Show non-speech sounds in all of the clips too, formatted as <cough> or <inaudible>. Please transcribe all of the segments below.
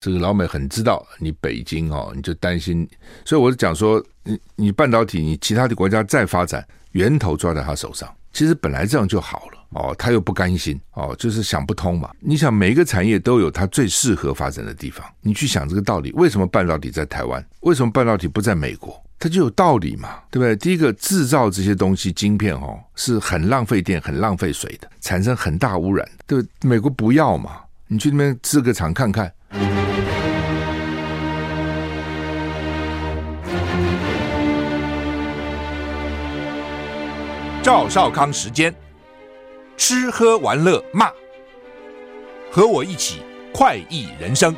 这个老美很知道你北京哦，你就担心，所以我就讲说，你你半导体，你其他的国家再发展，源头抓在他手上，其实本来这样就好了哦，他又不甘心哦，就是想不通嘛。你想每一个产业都有它最适合发展的地方，你去想这个道理，为什么半导体在台湾？为什么半导体不在美国？它就有道理嘛，对不对？第一个制造这些东西，晶片哦，是很浪费电、很浪费水的，产生很大污染，对不对？美国不要嘛，你去那边制个厂看看。赵少康时间，吃喝玩乐骂，和我一起快意人生。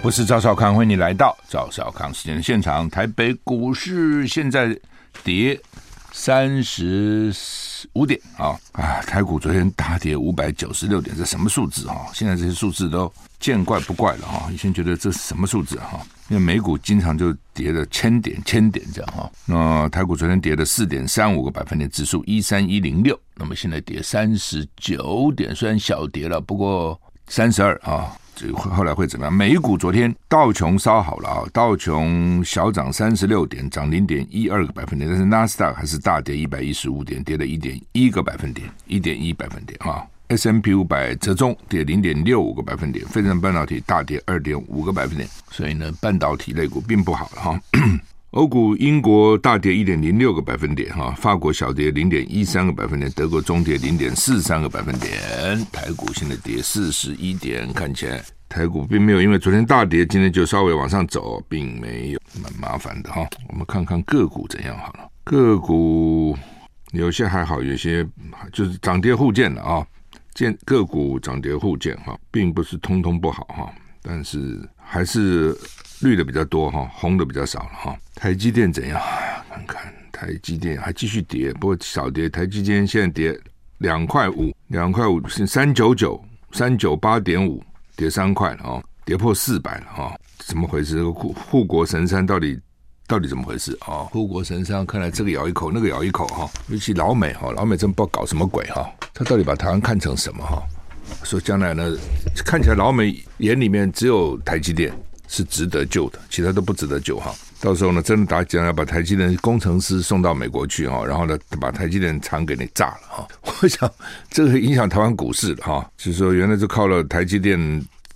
不是赵少康，欢迎你来到赵少康时间的现场。台北股市现在跌三十五点啊啊！台股昨天大跌五百九十六点，这什么数字啊？现在这些数字都见怪不怪了哈。以前觉得这是什么数字哈？因为美股经常就跌了千点千点这样哈。那台股昨天跌了四点三五个百分点，指数一三一零六。那么现在跌三十九点，虽然小跌了，不过三十二啊。这后来会怎么样？美股昨天道琼稍好了啊，道琼小涨三十六点，涨零点一二个百分点，但是纳斯达克还是大跌一百一十五点，跌了一点一个百分点，一点一百分点啊。S M P 五百折中跌零点六五个百分点，费城半导体大跌二点五个百分点，所以呢，半导体类股并不好了哈。欧股，英国大跌一点零六个百分点，哈，法国小跌零点一三个百分点，德国中跌零点四三个百分点，台股现在跌四十一点，看起来台股并没有因为昨天大跌，今天就稍微往上走，并没有蛮麻烦的哈。我们看看个股怎样好了，个股有些还好，有些就是涨跌互见的啊，见个股涨跌互见哈，并不是通通不好哈，但是还是。绿的比较多哈，红的比较少了哈。台积电怎样？看看台积电还继续跌，不过少跌。台积电现在跌两块五，两块五是三九九三九八点五，跌三块了哦，跌破四百了哈。怎么回事？这个护护国神山到底到底怎么回事啊？护国神山看来这个咬一口，那个咬一口哈。尤其老美哈，老美真不知道搞什么鬼哈。他到底把台湾看成什么哈？说将来呢，看起来老美眼里面只有台积电。是值得救的，其他都不值得救哈。到时候呢，真的打起来，把台积电工程师送到美国去哈，然后呢，把台积电厂给你炸了哈。<laughs> 我想这个影响台湾股市的哈，就是说原来就靠了台积电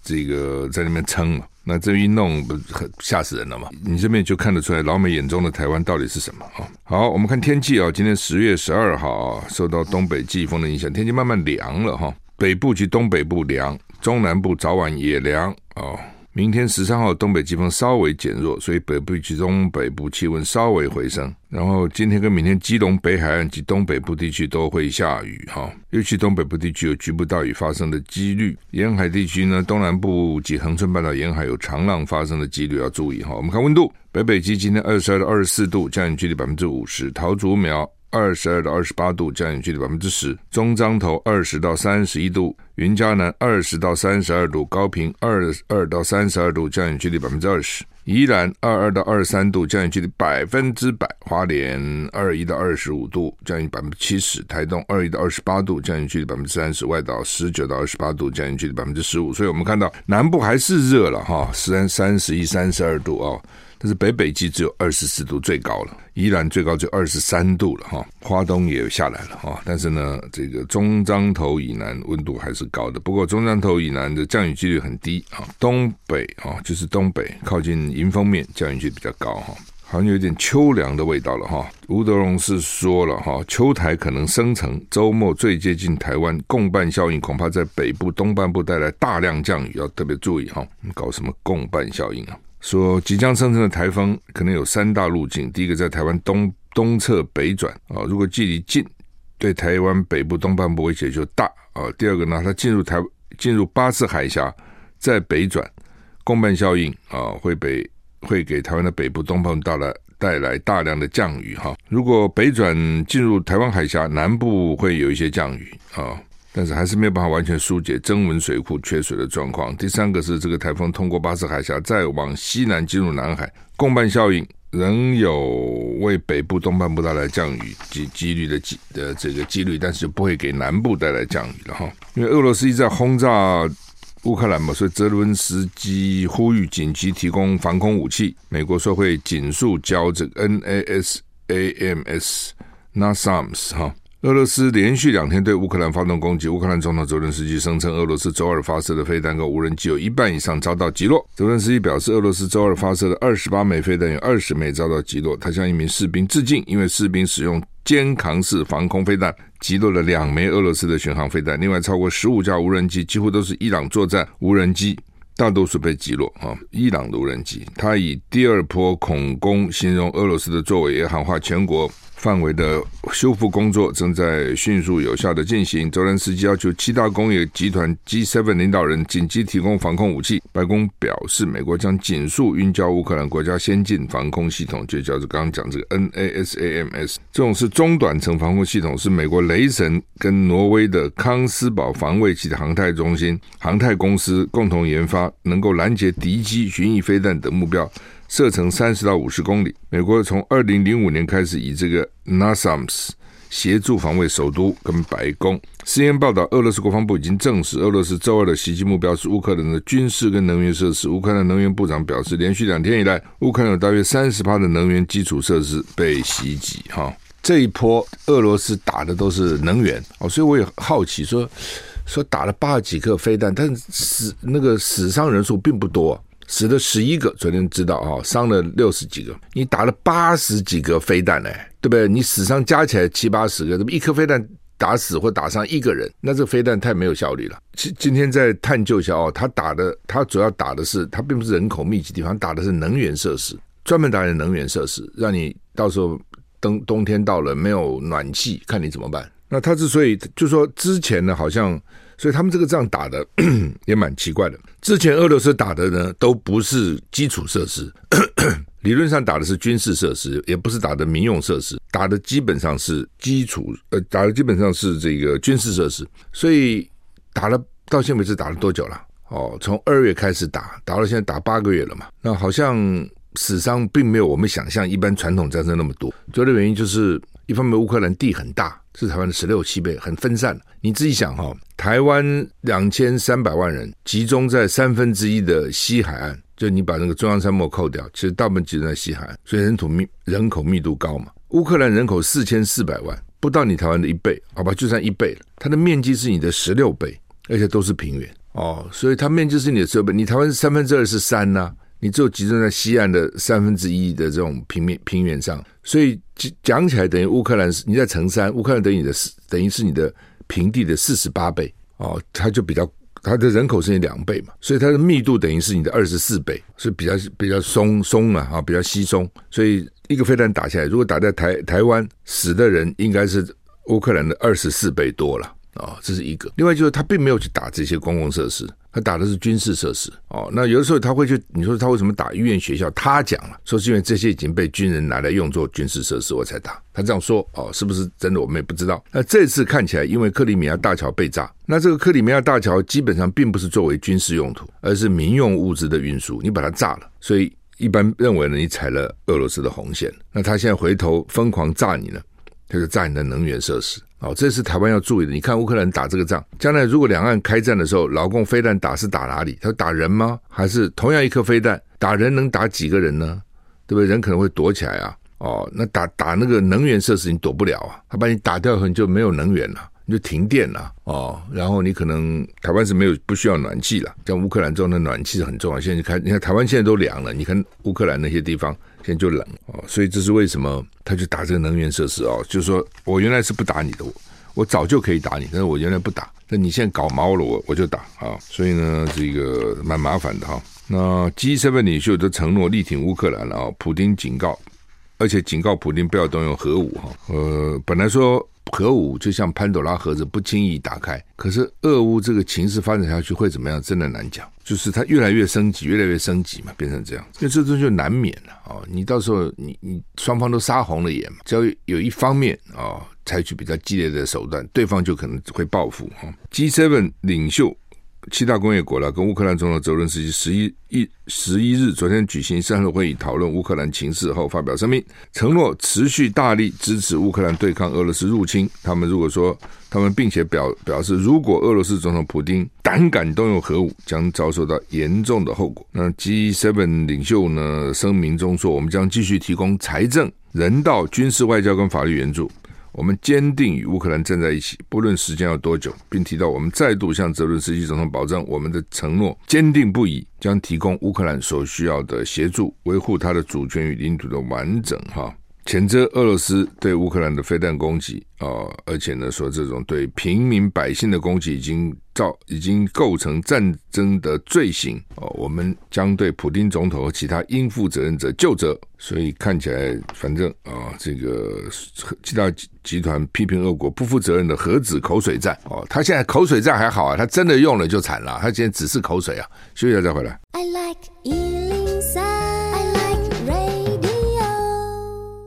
这个在那边撑嘛，那这一弄不很吓死人了吗？你这边就看得出来，老美眼中的台湾到底是什么啊？好，我们看天气啊，今天十月十二号受到东北季风的影响，天气慢慢凉了哈，北部及东北部凉，中南部早晚也凉哦。明天十三号东北季风稍微减弱，所以北部及东北部气温稍微回升。然后今天跟明天，基隆北海岸及东北部地区都会下雨哈，尤其东北部地区有局部大雨发生的几率。沿海地区呢，东南部及恒春半岛沿海有长浪发生的几率要注意哈。我们看温度，北北基今天二十二到二十四度，降雨几率百分之五十。桃竹苗。二十二到二十八度，降雨距离百分之十；中彰投二十到三十一度，云嘉南二十到三十二度，高屏二二到三十二度，降雨距离百分之二十；宜兰二二到二十三度，降雨距离百分之百；花莲二一到二十五度，降雨百分之七十；台东二一到二十八度，降雨距离百分之三十；外岛十九到二十八度，降雨距离百分之十五。所以我们看到南部还是热了哈，三三十一、三十二度哦。但是北北极只有二十四度，最高了。宜兰最高就二十三度了哈，花东也下来了哈。但是呢，这个中彰投以南温度还是高的。不过中彰投以南的降雨几率很低啊。东北啊，就是东北靠近迎风面，降雨就比较高哈，好像有点秋凉的味道了哈。吴德荣是说了哈，秋台可能生成，周末最接近台湾，共伴效应恐怕在北部东半部带来大量降雨，要特别注意哈。搞什么共伴效应啊？说即将生成的台风可能有三大路径，第一个在台湾东东侧北转啊，如果距离近，对台湾北部东半部威胁就大啊。第二个呢，它进入台进入巴士海峡，再北转，共伴效应啊，会被会给台湾的北部东半部带来带来大量的降雨哈。如果北转进入台湾海峡，南部会有一些降雨啊。但是还是没有办法完全疏解曾文水库缺水的状况。第三个是这个台风通过巴士海峡，再往西南进入南海，共伴效应仍有为北部、东半部带来降雨及几率的几的这个几率，但是不会给南部带来降雨了哈。因为俄罗斯一直在轰炸乌克兰嘛，所以泽伦斯基呼吁紧急提供防空武器。美国说会尽速交这个 NASAMS NASAMS 哈。俄罗斯连续两天对乌克兰发动攻击。乌克兰总统泽连斯基声称，俄罗斯周二发射的飞弹跟无人机有一半以上遭到击落。泽连斯基表示，俄罗斯周二发射的二十八枚飞弹有二十枚遭到击落。他向一名士兵致敬，因为士兵使用肩扛式防空飞弹击落了两枚俄罗斯的巡航飞弹。另外，超过十五架无人机几乎都是伊朗作战无人机，大多数被击落。啊，伊朗的无人机，他以第二波恐攻形容俄罗斯的作为，也喊话全国。范围的修复工作正在迅速有效的进行。泽连斯基要求七大工业集团 G7 领导人紧急提供防空武器。白宫表示，美国将紧速运交乌克兰国家先进防空系统，就叫做刚刚讲这个 NASAMS。这种是中短程防空系统，是美国雷神跟挪威的康斯堡防卫及航太中心、航太公司共同研发，能够拦截敌机巡弋飞弹等目标。射程三十到五十公里。美国从二零零五年开始以这个 NASAMS 协助防卫首都跟白宫。CNN 报道，俄罗斯国防部已经证实，俄罗斯周二的袭击目标是乌克兰的军事跟能源设施。乌克兰能源部长表示，连续两天以来，乌克兰有大约三十趴的能源基础设施被袭击。哈，这一波俄罗斯打的都是能源哦，所以我也好奇说，说打了八十几颗飞弹，但是死那个死伤人数并不多。死了十一个，昨天知道啊，伤了六十几个。你打了八十几个飞弹呢，对不对？你死伤加起来七八十个，这么一颗飞弹打死或打伤一个人，那这个飞弹太没有效率了。今今天在探究一下哦，他打的，他主要打的是，他并不是人口密集地方，打的是能源设施，专门打的能源设施，让你到时候冬冬天到了没有暖气，看你怎么办。那他之所以就说之前呢，好像。所以他们这个仗打的 <clears throat> 也蛮奇怪的。之前俄罗斯打的呢，都不是基础设施，<clears throat> 理论上打的是军事设施，也不是打的民用设施，打的基本上是基础，呃，打的基本上是这个军事设施。所以打了到现在为止打了多久了？哦，从二月开始打，打到现在打八个月了嘛。那好像死伤并没有我们想象一般传统战争那么多。主要的原因就是。一方面，乌克兰地很大，是台湾的十六七倍，很分散。你自己想哈，台湾两千三百万人集中在三分之一的西海岸，就你把那个中央山脉扣掉，其实大部分集中在西海岸，所以人土密人口密度高嘛。乌克兰人口四千四百万，不到你台湾的一倍，好吧，就算一倍了。它的面积是你的十六倍，而且都是平原哦，所以它面积是你的十六倍。你台湾三分之二是山呐、你只有集中在西岸的三分之一的这种平面平原上，所以讲起来等于乌克兰是你在乘三，乌克兰等于你的等于是你的平地的四十八倍哦，它就比较它的人口是你两倍嘛，所以它的密度等于是你的二十四倍，所以比较比较松松啊啊，比较稀松，所以一个飞弹打下来，如果打在台台湾，死的人应该是乌克兰的二十四倍多了啊、哦，这是一个。另外就是他并没有去打这些公共设施。他打的是军事设施哦，那有的时候他会去，你说他为什么打医院学校？他讲了，说是因为这些已经被军人拿来用作军事设施，我才打。他这样说哦，是不是真的？我们也不知道。那这次看起来，因为克里米亚大桥被炸，那这个克里米亚大桥基本上并不是作为军事用途，而是民用物资的运输。你把它炸了，所以一般认为呢，你踩了俄罗斯的红线。那他现在回头疯狂炸你呢，他就炸你的能源设施。哦，这是台湾要注意的。你看乌克兰打这个仗，将来如果两岸开战的时候，老共飞弹打是打哪里？他打人吗？还是同样一颗飞弹打人能打几个人呢？对不对？人可能会躲起来啊。哦，那打打那个能源设施你躲不了啊。他把你打掉后你就没有能源了，就停电了。哦，然后你可能台湾是没有不需要暖气了。像乌克兰这种的暖气很重要。现在你看，你看台湾现在都凉了，你看乌克兰那些地方。现在就冷哦，所以这是为什么他就打这个能源设施哦？就是说我原来是不打你的，我我早就可以打你，但是我原来不打，那你现在搞毛了，我我就打啊！所以呢，这个蛮麻烦的哈。那 G7 领袖都承诺力挺乌克兰了啊，普丁警告，而且警告普丁不要动用核武哈。呃，本来说。核武就像潘朵拉盒子，不轻易打开。可是俄乌这个情势发展下去会怎么样？真的难讲。就是它越来越升级，越来越升级嘛，变成这样。因为这东西就难免了哦。你到时候你你双方都杀红了眼嘛，只要有一方面啊采取比较激烈的手段，对方就可能会报复哈。G seven 领袖七大工业国了，跟乌克兰总统泽伦斯基十一一十一日昨天举行三合会议，讨论乌克兰情势后发表声明，承诺持续大力支持乌克兰对抗俄罗斯入侵。他们如果说他们，并且表表示，如果俄罗斯总统普丁胆敢动用核武，将遭受到严重的后果。那 G7 领袖呢声明中说，我们将继续提供财政、人道、军事、外交跟法律援助。我们坚定与乌克兰站在一起，不论时间要多久，并提到我们再度向泽伦斯基总统保证，我们的承诺坚定不移，将提供乌克兰所需要的协助，维护他的主权与领土的完整。哈。谴责俄罗斯对乌克兰的飞弹攻击啊，而且呢说这种对平民百姓的攻击已经造已经构成战争的罪行哦，我们将对普丁总统和其他应负责任者就责。所以看起来，反正啊，这个七大集团批评俄国不负责任的何止口水战哦，他现在口水战还好啊，他真的用了就惨了，他今天只是口水啊。休息一下再回来。I like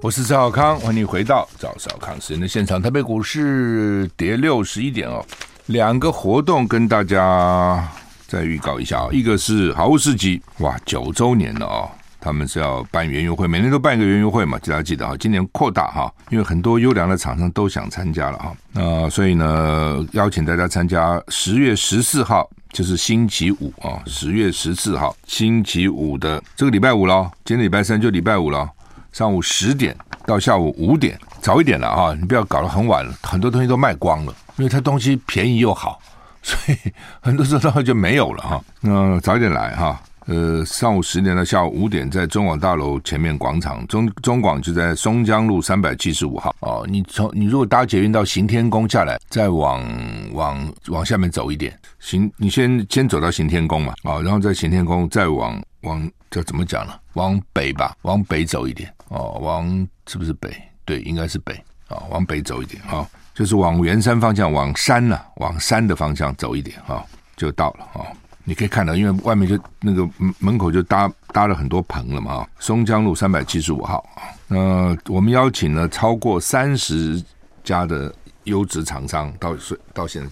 我是赵少康，欢迎回到赵少康时间的现场。台北股市跌六十一点哦，两个活动跟大家再预告一下啊，一个是好物市集，哇，九周年了哦，他们是要办园游会，每年都办一个园游会嘛，大家记得啊，今年扩大哈，因为很多优良的厂商都想参加了哈，那所以呢，邀请大家参加十月十四号，就是星期五啊，十月十四号星期五的这个礼拜五喽，今天礼拜三就礼拜五了。上午十点到下午五点，早一点了啊！你不要搞得很晚了，很多东西都卖光了，因为它东西便宜又好，所以 <laughs> 很多时候就没有了哈。那早点来哈，呃，上午十点到下午五点，在中广大楼前面广场，中中广就在松江路三百七十五号哦。你从你如果搭捷运到行天宫下来，再往往往下面走一点，行，你先先走到行天宫嘛啊，然后在行天宫再往往这怎么讲呢？往北吧，往北走一点。哦，往是不是北？对，应该是北啊、往北走一点啊、就是往圆山方向，往山呐、往山的方向走一点啊、就到了啊、你可以看到，因为外面就那个门口就搭搭了很多棚了嘛。松江路三百七十五号啊，那、我们邀请了超过三十家的优质厂商到到现在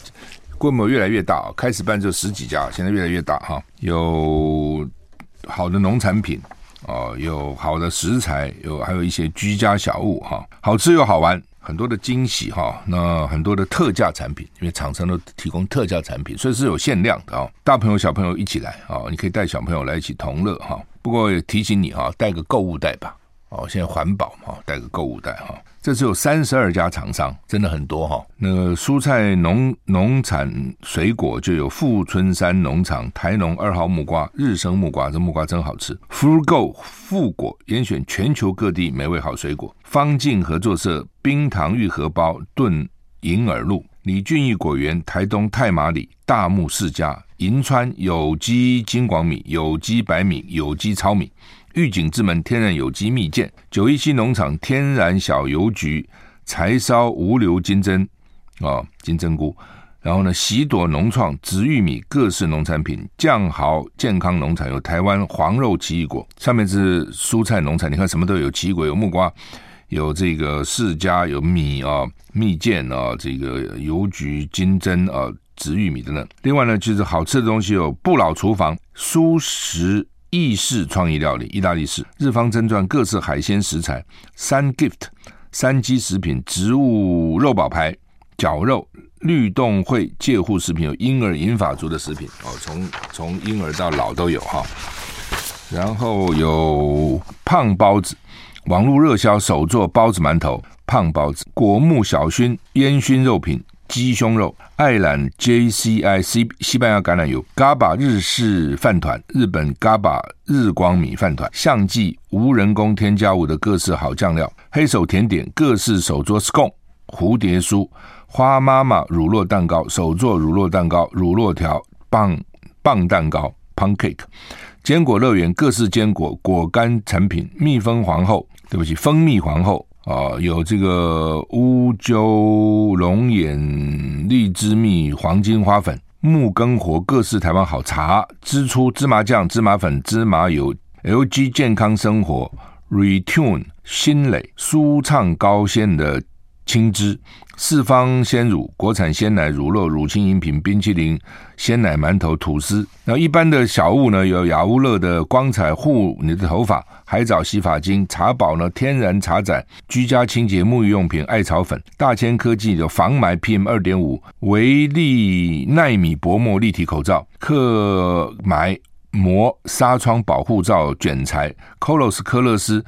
规模越来越大，开始办就十几家，现在越来越大哈、有好的农产品。哦，有好的食材，有还有一些居家小物哈，好吃又好玩，很多的惊喜哈。那很多的特价产品，因为厂商都提供特价产品，所以是有限量的啊。大朋友小朋友一起来啊，你可以带小朋友来一起同乐哈。不过也提醒你哈，带个购物袋吧。哦，现在环保嘛，带个购物袋哈。这次有三十二家厂商，真的很多哈。那个蔬菜农农产水果就有富春山农场、台农二号木瓜、日升木瓜，这木瓜真好吃。FruGo 富果严选全球各地美味好水果。方静合作社冰糖玉荷包炖银耳露。李俊义果园台东太麻里大木世家银川有机金广米、有机白米、有机糙米。御景之门天然有机蜜饯，九一七农场天然小油菊，柴烧无硫金针啊金针菇，然后呢喜朵农创紫玉米各式农产品，酱豪健康农场有台湾黄肉奇异果，上面是蔬菜农产，你看什么都有，奇异果有木瓜，有这个释迦有米啊蜜饯啊这个油菊金针啊紫玉米等等，另外呢就是好吃的东西有不老厨房蔬食。意式创意料理，意大利式日方珍传各式海鲜食材，三 gift 三基食品，植物肉宝牌绞肉，律动会介护食品，有婴儿银发族的食品哦，从从婴儿到老都有哈。然后有胖包子，网络热销手做包子馒头，胖包子果木小熏烟熏肉品。鸡胸肉、爱兰 JCI C 西班牙橄榄油、GABA 日式饭团、日本 GABA 日光米饭团、象记无人工添加物的各式好酱料、黑手甜点各式手作 scone、蝴蝶酥、花妈妈乳酪蛋糕、手作乳酪蛋糕、乳酪条、棒棒蛋糕 pancake、坚果乐园各式坚果果干产品、蜜蜂皇后，对不起，蜂蜜皇后。啊、有这个乌鸠龙眼荔枝蜜黄金花粉木根活各式台湾好茶支出芝麻酱芝麻粉芝麻油 LG 健康生活 Retune 新蕾舒畅高纤的青汁、四方鲜乳、国产鲜奶、乳酪、乳清饮品、冰淇淋、鲜奶馒头、吐司。那一般的小物呢，有雅乌乐的光彩护你的头发、海藻洗发精、茶宝呢天然茶盏、居家清洁沐浴用品、艾草粉。大千科技的防霾 PM 二点五维力奈米薄膜立体口罩、克霾膜纱窗保护罩卷材、Colos 科乐斯。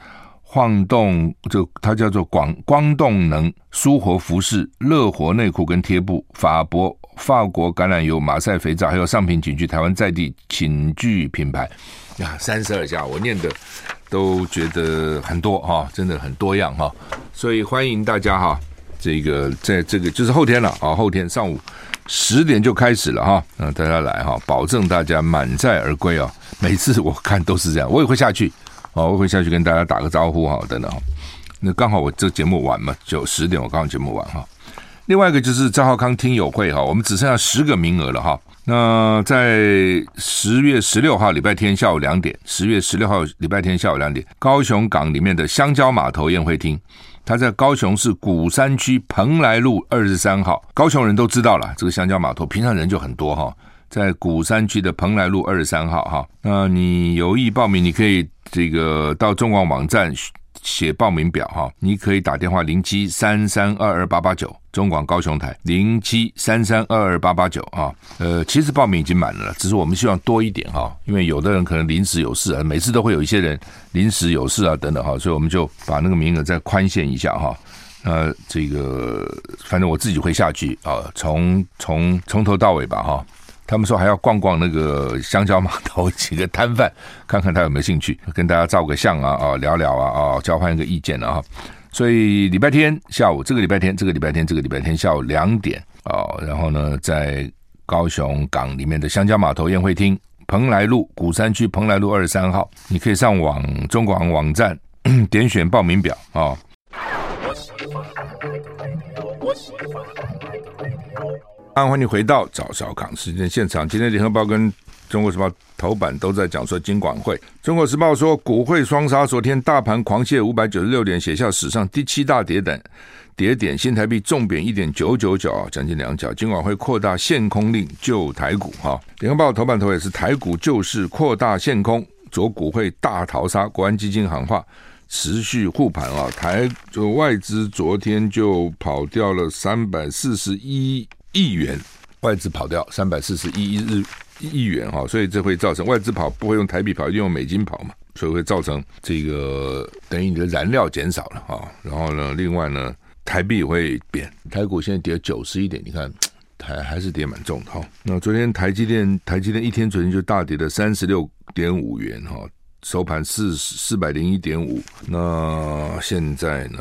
晃动，就它叫做广光动能舒活服饰、乐活内裤跟贴布、法国法国橄榄油、马赛肥皂，还有上品寝具台湾在地寝具品牌。呀，三十二家，我念的都觉得很多哈，真的很多样哈，所以欢迎大家哈，这个在这个就是后天了啊，后天上午十点就开始了哈，嗯，大家来哈，保证大家满载而归啊，每次我看都是这样，我也会下去。好，我会下去跟大家打个招呼哈，等等哈。那刚好我这节目完嘛，就十点我刚好节目完哈。另外一个就是赵浩康听友会哈，我们只剩下十个名额了哈。那在十月十六号礼拜天下午两点，十月十六号礼拜天下午两点，高雄港里面的香蕉码头宴会厅，它在高雄市鼓山区蓬莱路二十三号，高雄人都知道了，这个香蕉码头平常人就很多哈。在鼓山区的蓬莱路二十三号，哈，那你有意报名，你可以这个到中广网站写报名表，哈，你可以打电话零七三三二二八八九，中广高雄台零七三三二二八八九，啊，呃，其实报名已经满了，只是我们希望多一点，哈，因为有的人可能临时有事啊，每次都会有一些人临时有事啊，等等，哈，所以我们就把那个名额再宽限一下，哈，呃，这个反正我自己会下去啊，从从从头到尾吧，哈。他们说还要逛逛那个香蕉码头几个摊贩，看看他有没有兴趣跟大家照个相啊啊，聊聊啊啊，交换一个意见啊。所以礼拜天下午，这个礼拜天，这个礼拜天，这个礼拜天下午两点啊，然后呢，在高雄港里面的香蕉码头宴会厅，蓬莱路鼓山区蓬莱路二十三号，你可以上网中广网站点选报名表啊。欢迎回到早小康时间现场。今天联合报跟中国时报头版都在讲说金管会。中国时报说股汇双杀，昨天大盘狂泻五百九十六点，写下史上第七大跌点。跌点，新台币重贬一点九九九，将近两角。金管会扩大限空令救台股。哈，联合报头版头也是台股救市，扩大限空，昨股汇大逃杀。国安基金喊话，持续护盘啊。台就外资昨天就跑掉了三百四十一。亿元外资跑掉三百四十一日亿元哈，所以这会造成外资跑不会用台币跑，一定用美金跑嘛，所以会造成这个等于你的燃料减少了哈。然后呢，另外呢，台币也会贬，台股现在跌九十一点，你看台还是跌蛮重的哈。那昨天台积电台积电一天昨天就大跌了三十六点五元哈。收盘四四百零一点五，那现在呢？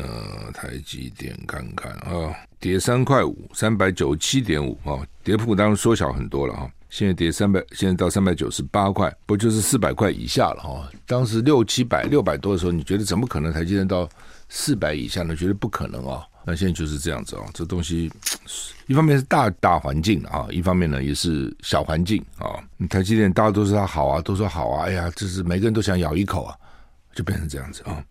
台积电看看啊，跌三块五，三百九十七点五啊，跌幅当然缩小很多了哈。现在跌三百，现在到三百九十八块，不就是四百块以下了哈？当时六七百、六百多的时候，你觉得怎么可能台积电到四百以下呢？觉得不可能啊。那现在就是这样子哦，这东西一方面是大大环境啊，一方面呢也是小环境啊。台积电大家都说它好啊，都说好啊，哎呀，就是每个人都想咬一口啊，就变成这样子啊。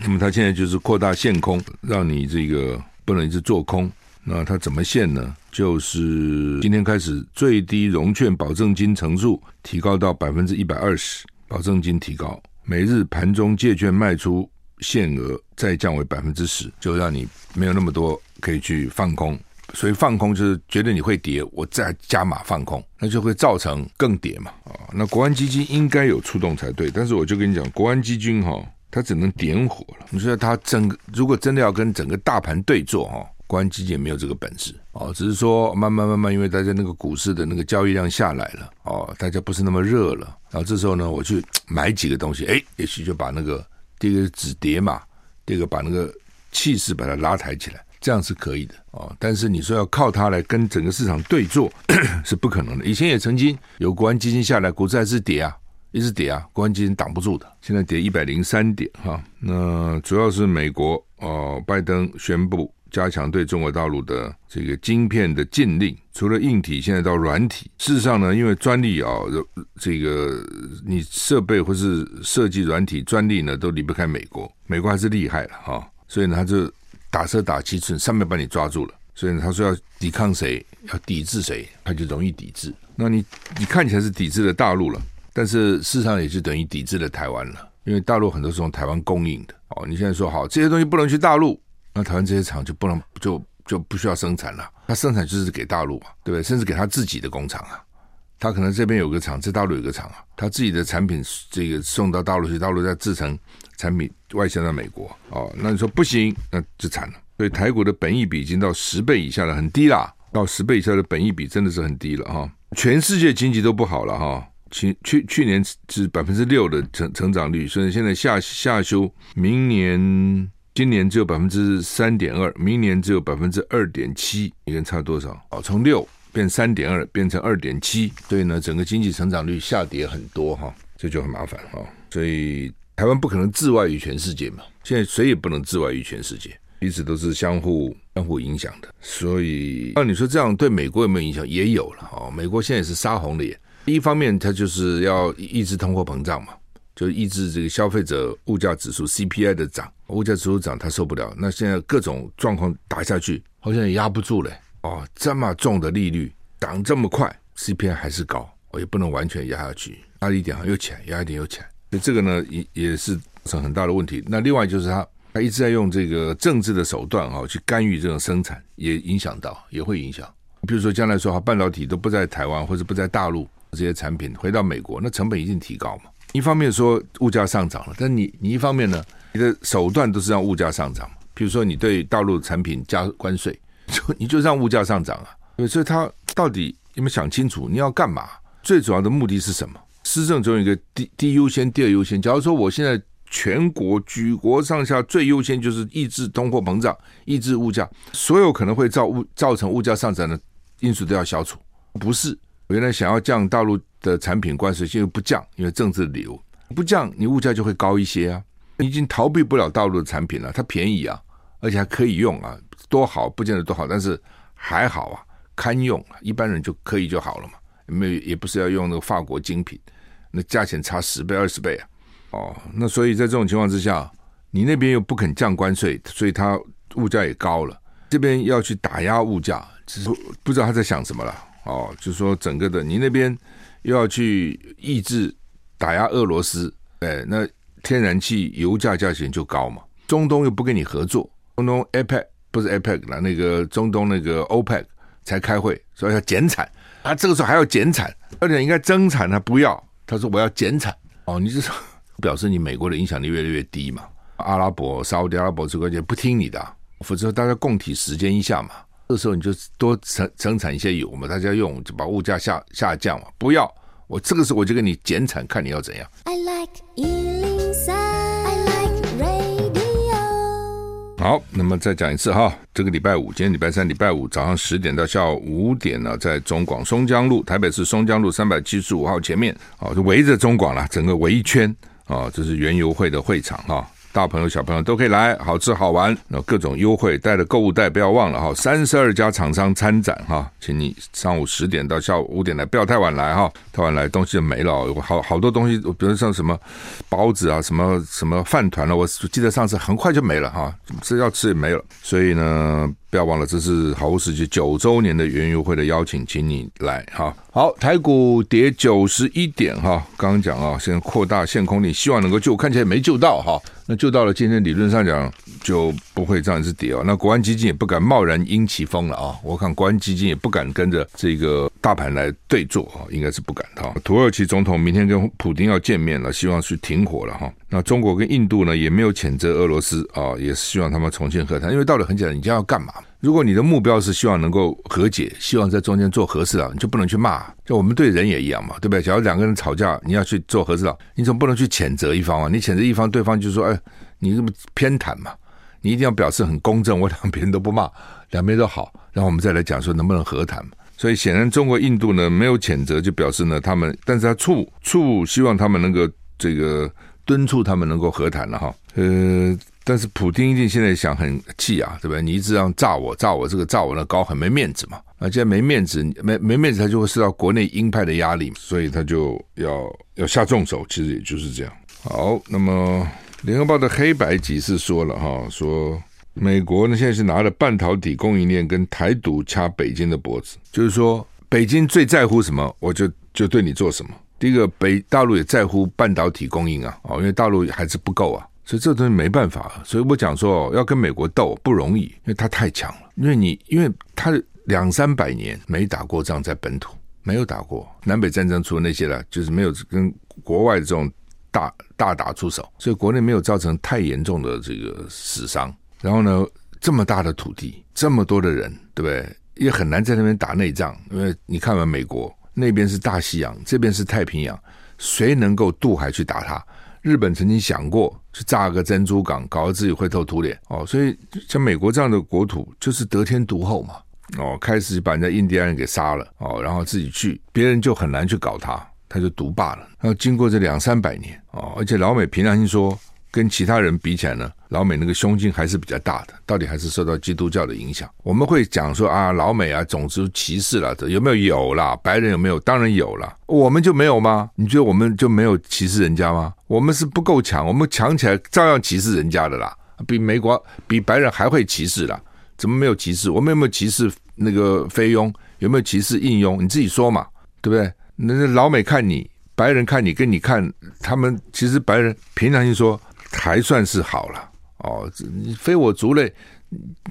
那么它现在就是扩大限空，让你这个不能一直做空。那它怎么限呢？就是今天开始最低融券保证金乘数提高到百分之一百二十，保证金提高，每日盘中借券卖出。限额再降为百分之十，就让你没有那么多可以去放空，所以放空就是觉得你会跌，我再加码放空，那就会造成更跌嘛啊！那国安基金应该有出动才对，但是我就跟你讲，国安基金哈，它只能点火了。你说它整个如果真的要跟整个大盘对做哈，国安基金也没有这个本事哦，只是说慢慢慢慢，因为大家那个股市的那个交易量下来了哦，大家不是那么热了，然后这时候呢，我去买几个东西，哎，也许就把那个。第一个止跌嘛，第二个把那个气势把它拉抬起来，这样是可以的哦。但是你说要靠它来跟整个市场对做 <coughs> 是不可能的。以前也曾经有国安基金下来，股市还是跌啊，一直跌啊，国安基金挡不住的。现在跌一百零三点哈，那主要是美国哦，拜登宣布。加强对中国大陆的这个晶片的禁令，除了硬体，现在到软体。事实上呢，因为专利啊，这个你设备或是设计软体专利呢，都离不开美国。美国还是厉害了哈，所以呢，他就打蛇打七寸，上面把你抓住了。所以呢他说要抵抗谁，要抵制谁，他就容易抵制。那你你看起来是抵制了大陆了，但是事实上也就等于抵制了台湾了，因为大陆很多是从台湾供应的。哦，你现在说好这些东西不能去大陆，那台湾这些厂就不能就就不需要生产了。他生产就是给大陆嘛，对不对？甚至给他自己的工厂啊。他可能这边有个厂，在大陆有个厂啊，他自己的产品这个送到大陆去，大陆再制成产品外销到美国。哦，那你说不行，那就惨了。所以台股的本益比已经到十倍以下了，很低啦。到十倍以下的本益比真的是很低了哈。全世界经济都不好了哈。去去去年是百分之六的成成长率，所以现在下下修，明年今年只有百分之三点二，明年只有百分之二点七，你看差多少？哦，从六。变三点二，变成二点七，所以呢，整个经济成长率下跌很多哈，这就很麻烦哈。所以台湾不可能自外于全世界嘛，现在谁也不能自外于全世界，彼此都是相互相互影响的。所以，那你说这样对美国有没有影响？也有了哈。美国现在也是杀红了眼，一方面它就是要抑制通货膨胀嘛，就抑制这个消费者物价指数 CPI 的涨，物价指数涨它受不了。那现在各种状况打下去，好像也压不住嘞。哦，这么重的利率涨这么快，CPI 还是高，我也不能完全压下去，压一点又浅，压一点又浅，所以这个呢也也是成很大的问题。那另外就是他他一直在用这个政治的手段啊去干预这种生产，也影响到，也会影响。比如说将来说哈，半导体都不在台湾或者不在大陆这些产品回到美国，那成本一定提高嘛。一方面说物价上涨了，但你你一方面呢，你的手段都是让物价上涨。比如说你对大陆产品加关税。<laughs> 就你就让物价上涨啊？所以他到底有没有想清楚你要干嘛？最主要的目的是什么？施政中有一个第第一优先、第二优先。假如说我现在全国举国上下最优先就是抑制通货膨胀、抑制物价，所有可能会造物造成物价上涨的因素都要消除。不是，原来想要降大陆的产品关税，现在不降，因为政治理由不降，你物价就会高一些啊。已经逃避不了大陆的产品了，它便宜啊，而且还可以用啊。多好，不见得多好，但是还好啊，堪用，一般人就可以就好了嘛。没有，也不是要用那个法国精品，那价钱差十倍二十倍啊。哦，那所以在这种情况之下，你那边又不肯降关税，所以它物价也高了。这边要去打压物价，只是不知道他在想什么了。哦，就说整个的，你那边又要去抑制打压俄罗斯，哎，那天然气油价价钱就高嘛。中东又不跟你合作，中东 APEC。不是 APEC 了，那个中东那个 OPEC 才开会，说要减产，啊，这个时候还要减产，而且应该增产，他不要，他说我要减产，哦，你是 <laughs> 表示你美国的影响力越来越低嘛？阿拉伯、沙乌地阿拉伯这个就不听你的，否则大家共体时间一下嘛，这个时候你就多生生产一些油嘛，大家用就把物价下下降嘛，不要，我这个时候我就给你减产，看你要怎样。I like 好，那么再讲一次哈，这个礼拜五，今天礼拜三，礼拜五早上十点到下午五点呢，在中广松江路，台北市松江路三百七十五号前面，啊，就围着中广了，整个围一圈，啊，这是原油会的会场哈。大朋友小朋友都可以来，好吃好玩，然后各种优惠，带着购物袋不要忘了哈。三十二家厂商参展哈，请你上午十点到下午五点来，不要太晚来哈，太晚来东西就没了。有好好多东西，比如像什么包子啊，什么什么饭团了，我记得上次很快就没了哈，这要吃也没了，所以呢。不要忘了，这是好物世界九周年的元游会的邀请，请你来哈。好，台股跌九十一点哈。刚刚讲啊，现在扩大限空令，希望能够救，看起来没救到哈。那救到了，今天理论上讲就不会这样子跌哦。那国安基金也不敢贸然阴起风了啊。我看国安基金也不敢跟着这个大盘来对坐啊，应该是不敢的。土耳其总统明天跟普丁要见面了，希望去停火了哈。那中国跟印度呢，也没有谴责俄罗斯啊，也是希望他们重新和谈。因为道理很简单，你将要干嘛？如果你的目标是希望能够和解，希望在中间做和事佬，你就不能去骂。就我们对人也一样嘛，对不对？假如两个人吵架，你要去做和事佬，你总不能去谴责一方啊？你谴责一方，对方就说：“哎，你这么偏袒嘛？”你一定要表示很公正，我两边都不骂，两边都好，然后我们再来讲说能不能和谈。所以显然，中国、印度呢没有谴责，就表示呢他们，但是他促促希望他们能够这个。敦促他们能够和谈了哈，呃，但是普丁一定现在想很气啊，对不对？你一直让炸我，炸我这个炸我的高很没面子嘛，啊，既然没面子，没没面子，他就会受到国内鹰派的压力，所以他就要要下重手，其实也就是这样。好，那么联合报的黑白集是说了哈，说美国呢现在是拿了半导体供应链跟台独掐北京的脖子，就是说北京最在乎什么，我就就对你做什么。第一个，北大陆也在乎半导体供应啊，哦，因为大陆还是不够啊，所以这东西没办法。所以我讲说要跟美国斗不容易，因为他太强了。因为你因为他两三百年没打过仗，在本土没有打过南北战争，除了那些了，就是没有跟国外这种大大打出手，所以国内没有造成太严重的这个死伤。然后呢，这么大的土地，这么多的人，对不对？也很难在那边打内仗，因为你看完美国。那边是大西洋，这边是太平洋，谁能够渡海去打他？日本曾经想过去炸个珍珠港，搞得自己灰头土脸哦。所以像美国这样的国土，就是得天独厚嘛。哦，开始把人家印第安人给杀了哦，然后自己去，别人就很难去搞他，他就独霸了。然后经过这两三百年哦，而且老美凭良心说。跟其他人比起来呢，老美那个胸襟还是比较大的，到底还是受到基督教的影响。我们会讲说啊，老美啊，种族歧视了，有没有？有啦，白人有没有？当然有啦。我们就没有吗？你觉得我们就没有歧视人家吗？我们是不够强，我们强起来照样歧视人家的啦，比美国比白人还会歧视啦。怎么没有歧视？我们有没有歧视那个菲佣？有没有歧视印佣？你自己说嘛，对不对？那老美看你，白人看你，跟你看他们，其实白人平常心说。还算是好了哦，你非我族类，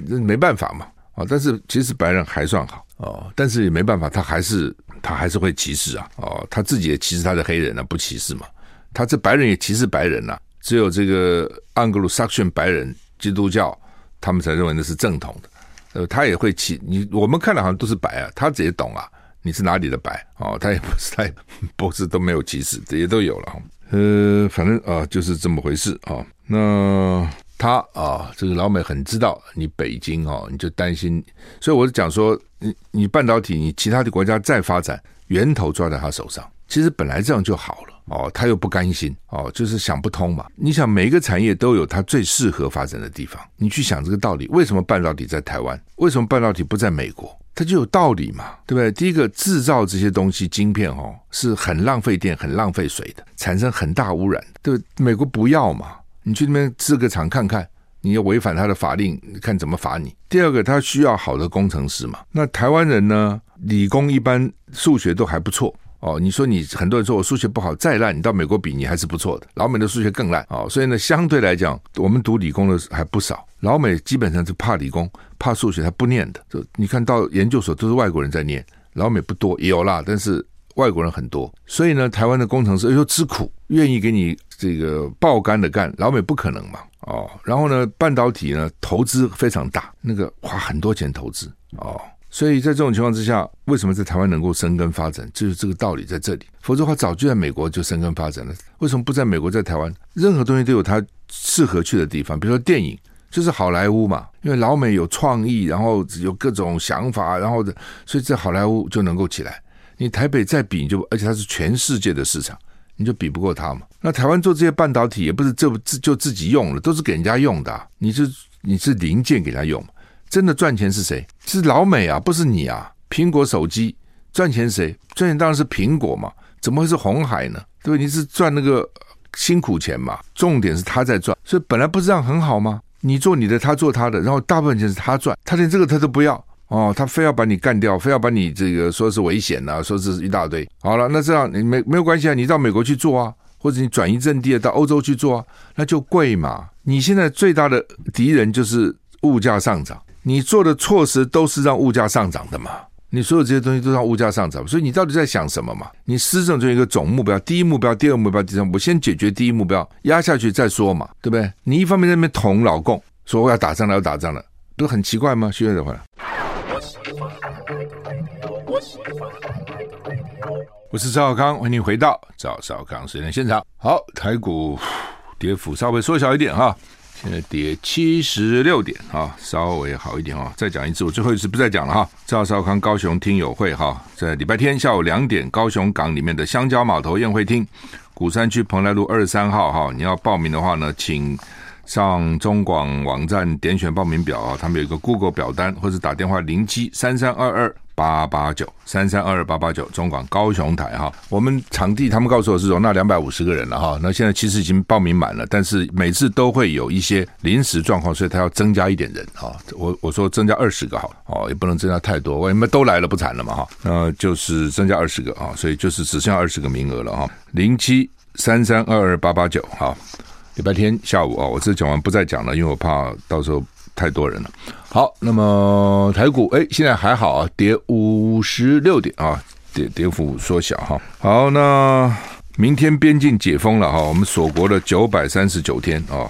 没办法嘛哦。但是其实白人还算好哦，但是也没办法，他还是他还是会歧视啊哦，他自己也歧视他的黑人啊，不歧视嘛。他这白人也歧视白人呐、只有这个安格鲁撒克逊白人基督教，他们才认为那是正统的。呃，他也会歧你，我们看的好像都是白啊，他自己懂啊，你是哪里的白哦，他也不是，他也不是都没有歧视，这些都有了。呃，反正啊，就是这么回事啊。那他啊，这个老美很知道你北京哦，你就担心，所以我就讲说，你你半导体，你其他的国家再发展，源头抓在他手上。其实本来这样就好了哦，他又不甘心哦，就是想不通嘛。你想每一个产业都有它最适合发展的地方，你去想这个道理，为什么半导体在台湾？为什么半导体不在美国？它就有道理嘛，对不对？第一个制造这些东西，晶片哦，是很浪费电、很浪费水的，产生很大污染，对对？美国不要嘛，你去那边制个厂看看，你要违反他的法令，看怎么罚你。第二个，他需要好的工程师嘛。那台湾人呢，理工一般，数学都还不错。哦，你说你很多人说我数学不好，再烂，你到美国比你还是不错的。老美的数学更烂哦，所以呢，相对来讲，我们读理工的还不少。老美基本上是怕理工、怕数学，他不念的。就你看到研究所都是外国人在念，老美不多，也有啦，但是外国人很多。所以呢，台湾的工程师又吃苦，愿意给你这个爆肝的干，老美不可能嘛。哦，然后呢，半导体呢投资非常大，那个花很多钱投资哦。所以在这种情况之下，为什么在台湾能够生根发展？就是这个道理在这里。否则的话，早就在美国就生根发展了。为什么不在美国，在台湾？任何东西都有它适合去的地方。比如说电影，就是好莱坞嘛，因为老美有创意，然后有各种想法，然后的，所以这好莱坞就能够起来。你台北再比，你就而且它是全世界的市场，你就比不过它嘛。那台湾做这些半导体也不是就自就自己用了，都是给人家用的。你是你是零件给他用。真的赚钱是谁？是老美啊，不是你啊！苹果手机赚钱谁？赚钱当然是苹果嘛，怎么会是红海呢？对不对？你是赚那个辛苦钱嘛？重点是他在赚，所以本来不是这样很好吗？你做你的，他做他的，然后大部分钱是他赚，他连这个他都不要哦，他非要把你干掉，非要把你这个说是危险啊，说是一大堆。好了，那这样你没没有关系啊？你到美国去做啊，或者你转移阵地到欧洲去做啊，那就贵嘛。你现在最大的敌人就是物价上涨。你做的措施都是让物价上涨的嘛？你所有这些东西都让物价上涨，所以你到底在想什么嘛？你施政就一个总目标，第一目标、第二目标、第三步，先解决第一目标，压下去再说嘛，对不对？你一方面在那边捅老共，说我要打仗了，要打仗了，不是很奇怪吗？学会的话，我是赵少康，欢迎回到赵少康时间现场。好，台股跌幅稍微缩小一点哈。现在跌七十六点啊，稍微好一点啊。再讲一次，我最后一次不再讲了哈。赵少康高雄听友会哈，在礼拜天下午两点，高雄港里面的香蕉码头宴会厅，鼓山区蓬莱路二十三号哈。你要报名的话呢，请上中广网站点选报名表啊，他们有一个 Google 表单，或者打电话零七三三二二八八九三三二二八八九中广高雄台哈，我们场地他们告诉我是容纳两百五十个人了哈，那现在其实已经报名满了，但是每次都会有一些临时状况，所以他要增加一点人哈。我我说增加二十个好哦，也不能增加太多，为什么都来了不惨了嘛哈？那就是增加二十个啊，所以就是只剩下二十个名额了哈。零七三三二二八八九好，礼拜天下午啊，我这讲完不再讲了，因为我怕到时候。太多人了。好，那么台股哎，现在还好啊，跌五十六点啊，跌跌幅缩小哈。好，那明天边境解封了哈，我们锁国了九百三十九天啊，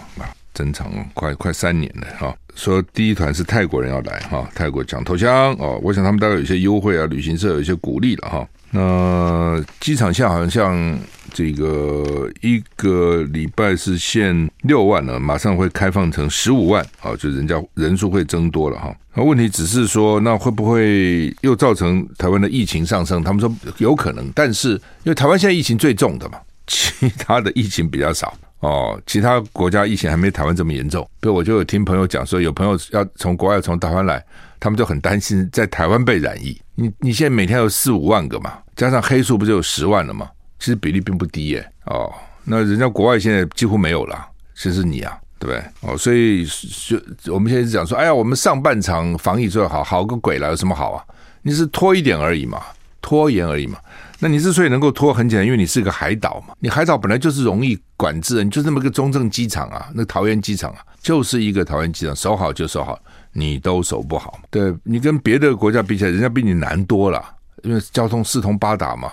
真长，快快三年了哈。说第一团是泰国人要来哈，泰国讲投降哦，我想他们大概有些优惠啊，旅行社有一些鼓励了哈。那机场现在好像这个一个礼拜是限六万了，马上会开放成十五万啊，就人家人数会增多了哈。那问题只是说，那会不会又造成台湾的疫情上升？他们说有可能，但是因为台湾现在疫情最重的嘛，<laughs> 其他的疫情比较少哦，其他国家疫情还没台湾这么严重。比如我就有听朋友讲说，有朋友要从国外从台湾来。他们就很担心在台湾被染疫。你你现在每天有四五万个嘛，加上黑数不就有十万了吗？其实比例并不低耶。哦，那人家国外现在几乎没有了，其实你啊，对不对？哦，所以就我们现在讲说，哎呀，我们上半场防疫做得好，好个鬼了，有什么好啊？你是拖一点而已嘛，拖延而已嘛。那你之所以能够拖，很简单，因为你是个海岛嘛。你海岛本来就是容易管制，你就这么个中正机场啊，那桃园机场啊，就是一个桃园机场，守好就守好。你都守不好，对，你跟别的国家比起来，人家比你难多了，因为交通四通八达嘛，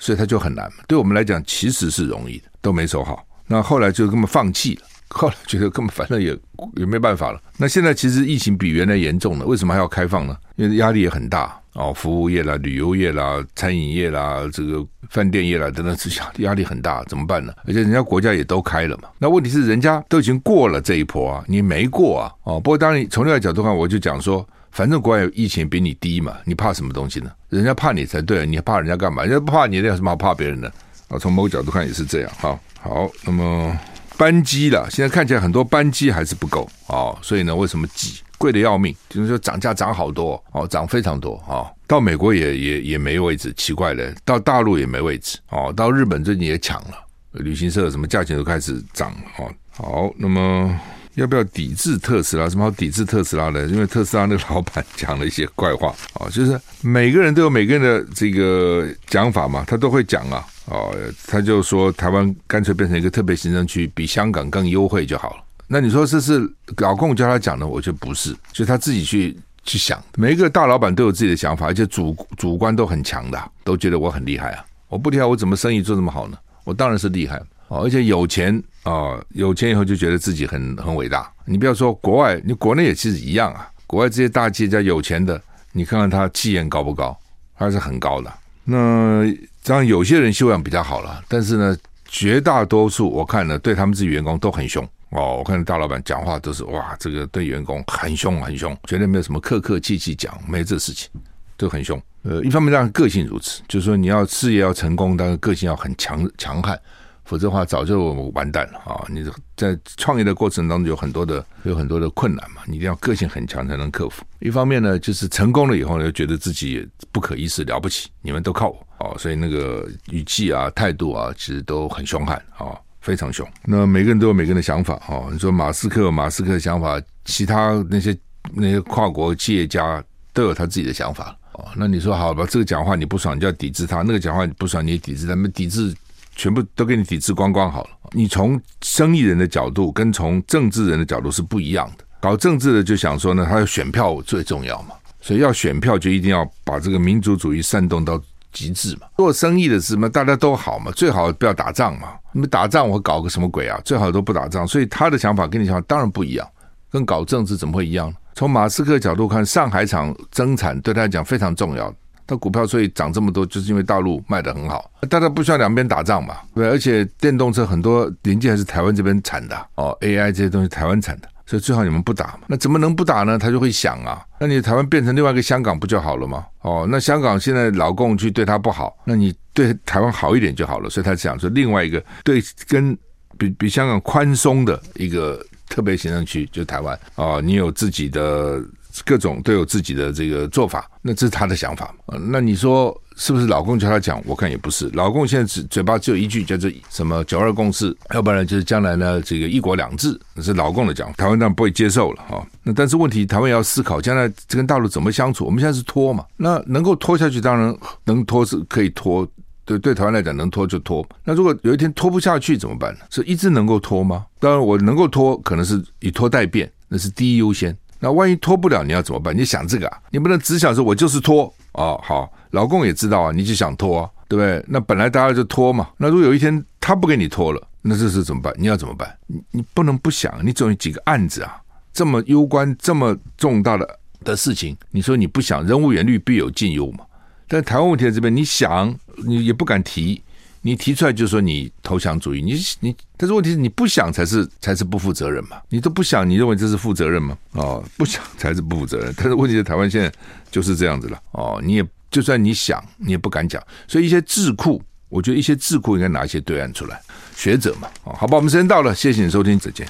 所以它就很难。对我们来讲，其实是容易的，都没守好。那后来就根本放弃了，后来觉得根本反正也也没办法了。那现在其实疫情比原来严重了，为什么还要开放呢？因为压力也很大。哦，服务业啦、旅游业啦、餐饮业啦、这个饭店业啦等等，这压压力很大，怎么办呢？而且人家国家也都开了嘛。那问题是，人家都已经过了这一波啊，你没过啊。哦，不过当然从另外角度看，我就讲说，反正国外疫情比你低嘛，你怕什么东西呢？人家怕你才对，你怕人家干嘛？人家不怕你，有什么好怕别人的？啊，从某个角度看也是这样。哈，好，那么班机了，现在看起来很多班机还是不够哦，所以呢，为什么挤？贵的要命，就是说涨价涨好多哦，涨非常多哦。到美国也也也没位置，奇怪了。到大陆也没位置哦。到日本最近也抢了，旅行社什么价钱都开始涨了哦。好，那么要不要抵制特斯拉？什么好抵制特斯拉的？因为特斯拉那个老板讲了一些怪话哦，就是每个人都有每个人的这个讲法嘛，他都会讲啊哦。他就说台湾干脆变成一个特别行政区，比香港更优惠就好了。那你说这是老共教他讲的，我就不是，就他自己去去想。每一个大老板都有自己的想法，而且主主观都很强的，都觉得我很厉害啊！我不厉害，我怎么生意做这么好呢？我当然是厉害哦，而且有钱啊，有钱以后就觉得自己很很伟大。你不要说国外，你国内也其实一样啊。国外这些大企业家有钱的，你看看他气焰高不高？还是很高的。那当然有些人修养比较好了，但是呢，绝大多数我看呢，对他们自己员工都很凶。哦，我看大老板讲话都是哇，这个对员工很凶很凶，绝对没有什么客客气气讲，没有这事情，都很凶。呃，一方面让个性如此，就是说你要事业要成功，但是个性要很强强悍，否则的话早就完蛋了啊！你在创业的过程当中有很多的有很多的困难嘛，你一定要个性很强才能克服。一方面呢，就是成功了以后呢，又觉得自己也不可一世了不起，你们都靠我哦，所以那个语气啊、态度啊，其实都很凶悍啊。非常凶，那每个人都有每个人的想法哈。你说马斯克马斯克的想法，其他那些那些跨国企业家都有他自己的想法哦。那你说好吧，这个讲话你不爽，你就要抵制他；那个讲话你不爽，你也抵制他们，抵制全部都给你抵制光光好了。你从生意人的角度跟从政治人的角度是不一样的。搞政治的就想说呢，他的选票最重要嘛，所以要选票就一定要把这个民族主义煽动到。极致嘛，做生意的是嘛，大家都好嘛，最好不要打仗嘛。你们打仗，我搞个什么鬼啊？最好都不打仗。所以他的想法跟你想法当然不一样，跟搞政治怎么会一样？从马斯克角度看，上海厂增产对他来讲非常重要，他股票所以涨这么多，就是因为大陆卖得很好，大家不需要两边打仗嘛，对。而且电动车很多零件还是台湾这边产的哦，AI 这些东西台湾产的。所以最好你们不打嘛？那怎么能不打呢？他就会想啊，那你台湾变成另外一个香港不就好了吗？哦，那香港现在老共去对他不好，那你对台湾好一点就好了。所以他想说另外一个对跟比比香港宽松的一个特别行政区，就台湾哦，你有自己的各种都有自己的这个做法，那这是他的想法。那你说是不是老公叫他讲？我看也不是。老公现在只嘴巴只有一句，叫做什么“九二共识”，要不然就是将来呢这个“一国两制”，那是老公的讲。台湾当然不会接受了哈。那但是问题，台湾也要思考将来这跟大陆怎么相处。我们现在是拖嘛，那能够拖下去，当然能拖是可以拖。对对，台湾来讲，能拖就拖。那如果有一天拖不下去怎么办呢？是一直能够拖吗？当然，我能够拖，可能是以拖待变，那是第一优先。那万一拖不了，你要怎么办？你想这个啊？你不能只想说我就是拖哦。好，老公也知道啊，你就想拖，对不对？那本来大家就拖嘛。那如果有一天他不给你拖了，那这是怎么办？你要怎么办？你你不能不想，你总有几个案子啊，这么攸关这么重大的的事情，你说你不想，人无远虑，必有近忧嘛。但台湾问题在这边，你想你也不敢提，你提出来就说你投降主义，你你，但是问题是你不想才是才是不负责任嘛？你都不想，你认为这是负责任吗？哦，不想才是不负责任。但是问题是台湾现在就是这样子了哦，你也就算你想，你也不敢讲。所以一些智库，我觉得一些智库应该拿一些对案出来，学者嘛。哦，好吧，我们时间到了，谢谢你收听，再见。